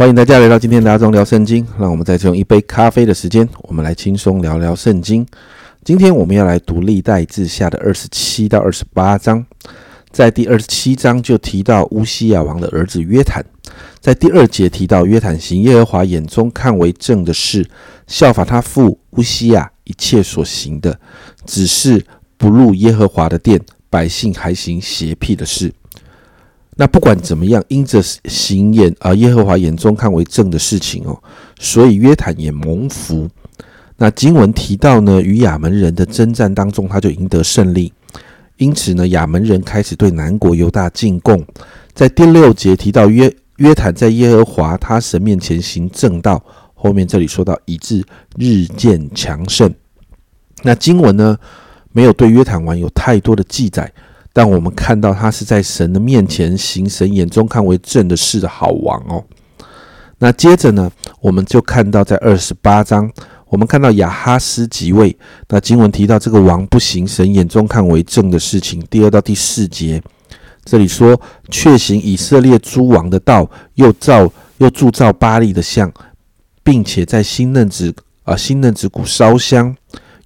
欢迎大家来到今天的阿忠聊圣经。让我们再次用一杯咖啡的时间，我们来轻松聊聊圣经。今天我们要来读历代志下的二十七到二十八章。在第二十七章就提到乌西亚王的儿子约坦，在第二节提到约坦行耶和华眼中看为正的事，效法他父乌西亚一切所行的，只是不入耶和华的殿，百姓还行邪僻的事。那不管怎么样，因着行眼啊耶和华眼中看为正的事情哦，所以约坦也蒙福。那经文提到呢，与亚门人的征战当中，他就赢得胜利。因此呢，亚门人开始对南国犹大进贡。在第六节提到约约坦在耶和华他神面前行正道，后面这里说到以致日渐强盛。那经文呢，没有对约坦王有太多的记载。但我们看到他是在神的面前行神眼中看为正的事的好王哦。那接着呢，我们就看到在二十八章，我们看到亚哈斯即位。那经文提到这个王不行神眼中看为正的事情。第二到第四节，这里说却行以色列诸王的道，又造又铸造巴利的像，并且在新嫩子啊新嫩子谷烧香。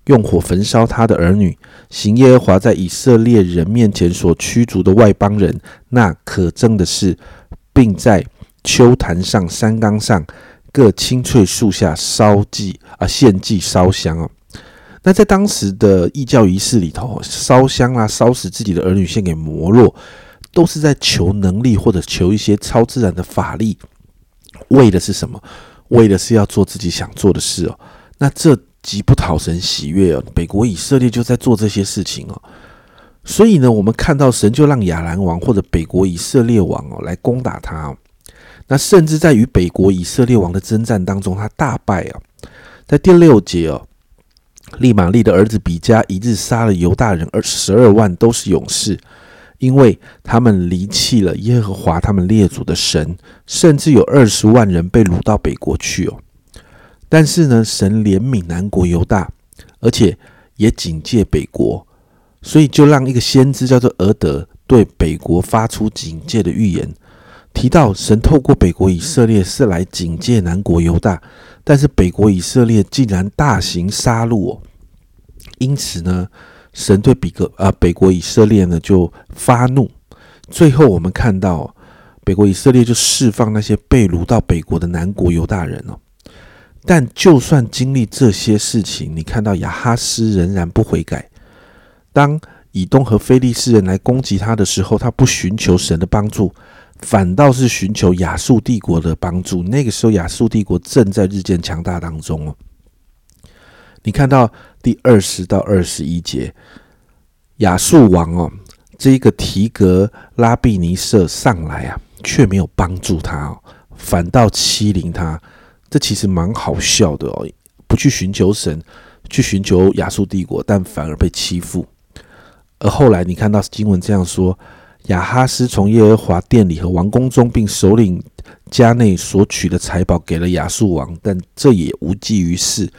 用火焚烧他的儿女，行耶和华在以色列人面前所驱逐的外邦人，那可憎的事，并在秋坛上、山冈上各青翠树下烧祭啊，献祭烧香啊。那在当时的异教仪式里头，烧香啊，烧死自己的儿女献给摩洛，都是在求能力或者求一些超自然的法力，为的是什么？为的是要做自己想做的事哦。那这。极不讨神喜悦哦，北国以色列就在做这些事情哦，所以呢，我们看到神就让亚兰王或者北国以色列王哦来攻打他哦，那甚至在与北国以色列王的征战当中，他大败啊，在第六节哦，利玛利的儿子比加一日杀了犹大人二十二万，都是勇士，因为他们离弃了耶和华他们列祖的神，甚至有二十万人被掳到北国去哦。但是呢，神怜悯南国犹大，而且也警戒北国，所以就让一个先知叫做俄德对北国发出警戒的预言，提到神透过北国以色列是来警戒南国犹大，但是北国以色列竟然大行杀戮哦，因此呢，神对比格啊北国以色列呢就发怒，最后我们看到北国以色列就释放那些被掳到北国的南国犹大人哦。但就算经历这些事情，你看到亚哈斯仍然不悔改。当以东和非利士人来攻击他的时候，他不寻求神的帮助，反倒是寻求亚述帝国的帮助。那个时候，亚述帝国正在日渐强大当中哦。你看到第二十到二十一节，亚述王哦，这一个提格拉庇尼色上来啊，却没有帮助他哦，反倒欺凌他。这其实蛮好笑的哦，不去寻求神，去寻求亚述帝国，但反而被欺负。而后来你看到经文这样说：亚哈斯从耶和华殿里和王宫中，并首领家内所取的财宝给了亚述王，但这也无济于事，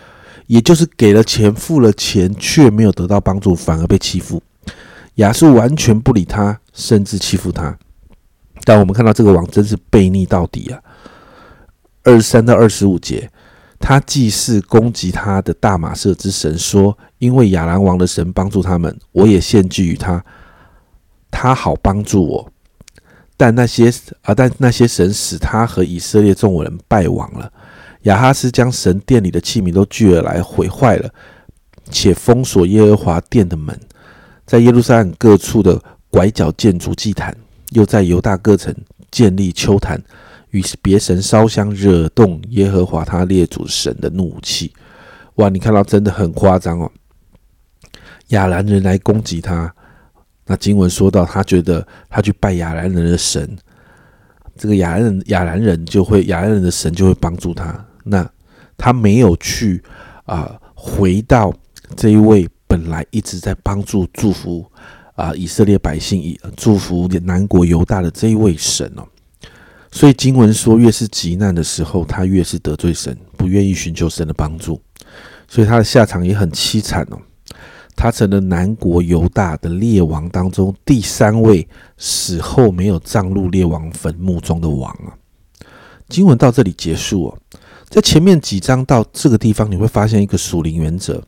也就是给了钱，付了钱，却没有得到帮助，反而被欺负。亚述完全不理他，甚至欺负他。但我们看到这个王真是悖逆到底啊！二十三到二十五节，他祭祀攻击他的大马色之神，说：“因为亚兰王的神帮助他们，我也献祭于他，他好帮助我。但那些啊，但那些神使他和以色列众人败亡了。亚哈斯将神殿里的器皿都聚而来，毁坏了，且封锁耶和华殿的门，在耶路撒冷各处的拐角建筑祭坛，又在犹大各城建立丘坛。”与别神烧香，惹动耶和华他列祖神的怒气。哇，你看到真的很夸张哦！亚兰人来攻击他，那经文说到，他觉得他去拜亚兰人的神，这个亚兰人亚兰人就会亚兰人的神就会帮助他。那他没有去啊，回到这一位本来一直在帮助祝福啊以色列百姓、以祝福南国犹大的这一位神哦。所以经文说，越是极难的时候，他越是得罪神，不愿意寻求神的帮助，所以他的下场也很凄惨哦。他成了南国犹大的列王当中第三位死后没有葬入列王坟墓中的王啊。经文到这里结束哦。在前面几章到这个地方，你会发现一个属灵原则，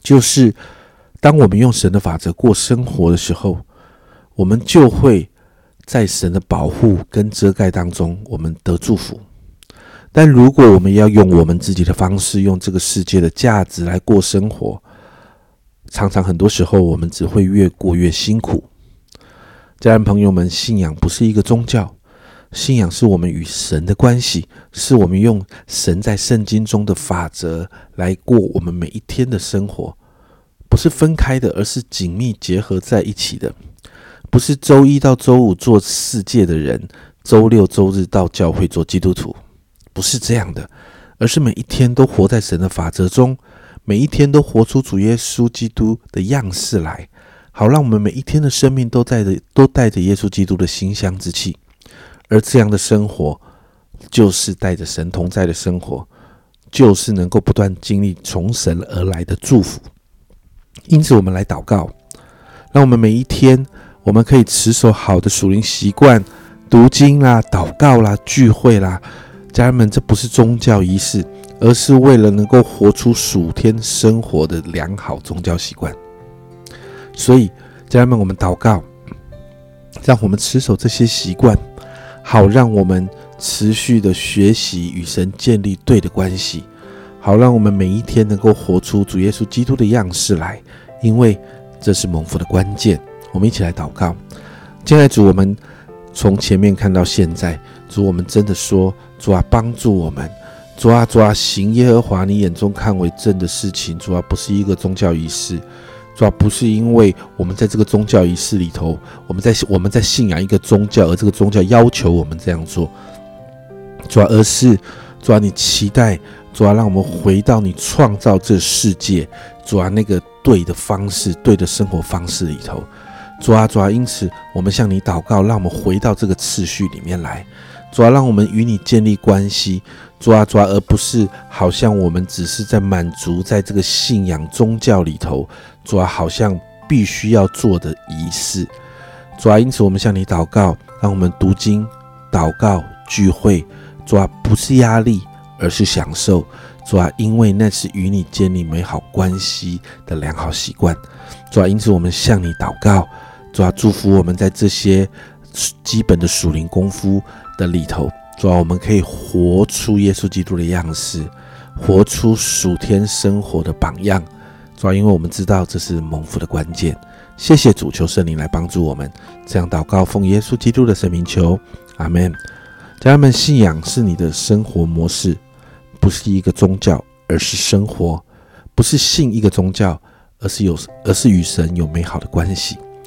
就是当我们用神的法则过生活的时候，我们就会在神的保护跟遮盖当中，我们得祝福。但如果我们要用我们自己的方式，用这个世界的价值来过生活，常常很多时候我们只会越过越辛苦。家人朋友们，信仰不是一个宗教。信仰是我们与神的关系，是我们用神在圣经中的法则来过我们每一天的生活，不是分开的，而是紧密结合在一起的。不是周一到周五做世界的人，周六周日到教会做基督徒，不是这样的，而是每一天都活在神的法则中，每一天都活出主耶稣基督的样式来，好让我们每一天的生命都带着都带着耶稣基督的馨香之气。而这样的生活，就是带着神同在的生活，就是能够不断经历从神而来的祝福。因此，我们来祷告，让我们每一天，我们可以持守好的属灵习惯，读经啦、祷告啦、聚会啦。家人们，这不是宗教仪式，而是为了能够活出属天生活的良好宗教习惯。所以，家人们，我们祷告，让我们持守这些习惯。好，让我们持续的学习与神建立对的关系。好，让我们每一天能够活出主耶稣基督的样式来，因为这是蒙福的关键。我们一起来祷告，亲爱的主，我们从前面看到现在，主，我们真的说，主啊，帮助我们，主啊，主啊，行耶和华你眼中看为正的事情，主啊，不是一个宗教仪式。主要不是因为我们在这个宗教仪式里头，我们在我们在信仰一个宗教，而这个宗教要求我们这样做，主要而是主要你期待，主要让我们回到你创造这世界，主要那个对的方式、对的生活方式里头，主啊主啊，因此我们向你祷告，让我们回到这个次序里面来，主要让我们与你建立关系。抓抓，而不是好像我们只是在满足在这个信仰宗教里头抓，好像必须要做的仪式抓。因此，我们向你祷告，让我们读经、祷告、聚会抓，不是压力，而是享受抓，因为那是与你建立美好关系的良好习惯抓。因此，我们向你祷告主要，祝福我们在这些基本的属灵功夫的里头。主要，我们可以活出耶稣基督的样式，活出属天生活的榜样。主要，因为我们知道这是蒙福的关键。谢谢主，求圣灵来帮助我们。这样祷告，奉耶稣基督的圣名求，阿门。家人们，信仰是你的生活模式，不是一个宗教，而是生活；不是信一个宗教，而是有，而是与神有美好的关系。